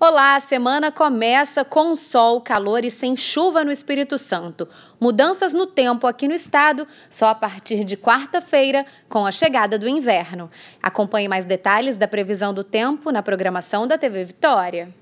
Olá, a semana começa com sol, calor e sem chuva no Espírito Santo. Mudanças no tempo aqui no estado só a partir de quarta-feira, com a chegada do inverno. Acompanhe mais detalhes da previsão do tempo na programação da TV Vitória.